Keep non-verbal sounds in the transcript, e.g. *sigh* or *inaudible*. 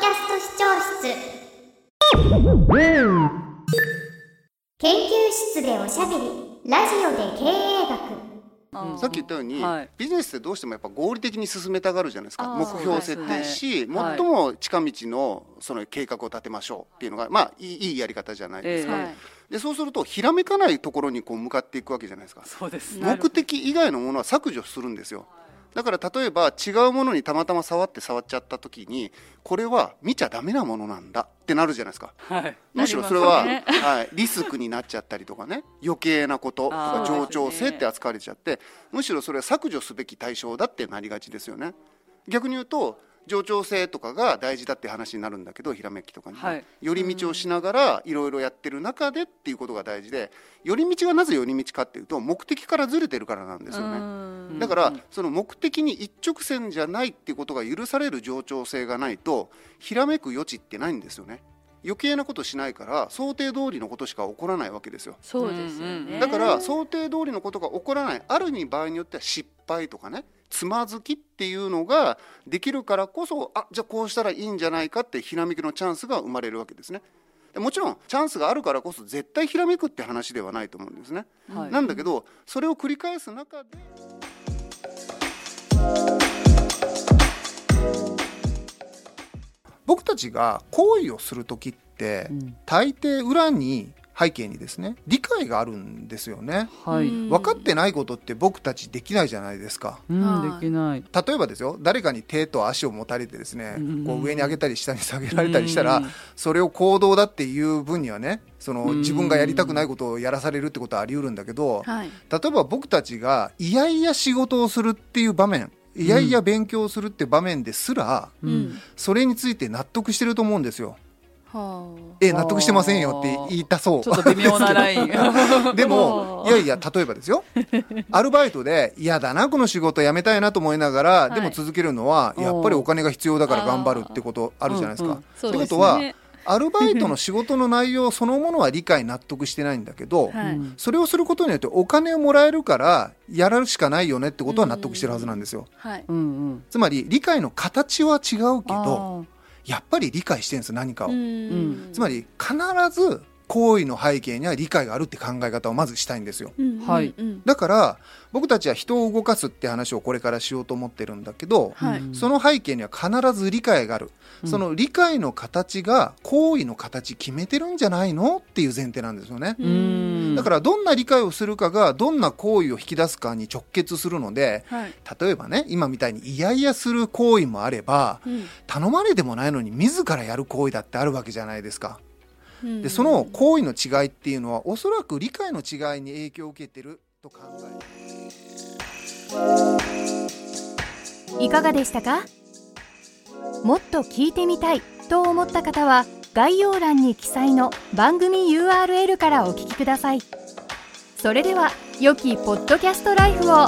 キャスト視聴室。研究室でおしゃべり。ラジオで経営学。さっき言ったように、はい。ビジネスってどうしてもやっぱ合理的に進めたがるじゃないですか。目標を設定し、最も近道のその計画を立てましょうっていうのがまあいいいいやり方じゃないですか、えでそうするとひらめかないところにこう向かっていくわけじゃないですか。そうです。ね目的以外のものは削除するんですよだから例えば違うものにたまたま触って触っちゃった時にこれは見ちゃダメなものなんだってなるじゃないですか。はい。むしろそれは、ね *laughs* はい、リスクになっちゃったりとかね。余計なこととか冗長性って扱われちゃって、むしろそれは削除すべき対象だってなりがちですよね逆に言うと冗長性とかが大事だって話になるんだけどひらめきとかには、はい。寄り道をしながらいろいろやってる中でっていうことが大事で寄り道がなぜ寄り道かっていうと目的からずれてるからなんですよね。だからその目的に一直線じゃないっていうことが許される冗長性がないとひらめく余地ってないんですよね。余計なことしないから想定通りのことしか起こらないわけですよ。そうですよね。だから想定通りのことが起こらない。ある意味場合によっては失敗とかねつまずきっていうのができるからこそあじゃあこうしたらいいんじゃないかってひらめきのチャンスが生まれるわけですね。でもちろんチャンスがあるからこそ絶対ひらめくって話ではないと思うんですね、はい。なんだけどそれを繰り返す中で僕たちが行為をする時って、うん。大抵裏に背景にですね理解があるんですよね。はい、うん。分かってないことって僕たちできないじゃないですか。うんはい。できない。例えばですよ誰かに手と足を持たれてですね、うんこう上に上げたり下に下げられたりしたら、うんそれを行動だっていう分にはねそのうん自分がやりたくないことをやらされるってことはあり得るんだけど、はい。例えば僕たちがいやいや仕事をするっていう場面いやいや勉強をするって場面ですら、うん。それについて納得してると思うんですよ。はえ納得してませんよって言いたそう。ちょっと微妙なライン。*laughs* でも *laughs* いやいや例えばですよ。アルバイトで嫌だなこの仕事辞めたいなと思いながら、い。でも続けるのはやっぱりお金が必要だから頑張るってことあるじゃないですか。うんうんってことはね。アルバイトの仕事の内容そのものは理解納得してないんだけど、*laughs* はい。うんそれをすることによってお金をもらえるからやるしかないよねってことは納得してるはずなんですよ。はい。つまり理解の形は違うけどあやっぱり理解してるんです何かを。うんつまり必ず行為の背景には理解があるって考え方をまずしたいんですよ。うんはいうん。だから僕たちは人を動かすって話をこれからしようと思ってるんだけど、はい。うんその背景には必ず理解がある、うん。その理解の形が行為の形決めてるんじゃないのっていう前提なんですよね、ーうん。だからどんな理解をするかがどんな行為を引き出すかに直結するのではい。例えばね今みたいにイヤイヤする行為もあればうん。頼まれてもないのに自らやる行為だってあるわけじゃないですか。うんでその行為の違いっていうのはおそらく理解の違いに影響を受けてると考えるいかがでしたか？もっと聞いてみたいと思った方は概要欄に記載の番組 URL からお聞きください。それでは良きポッドキャストライフを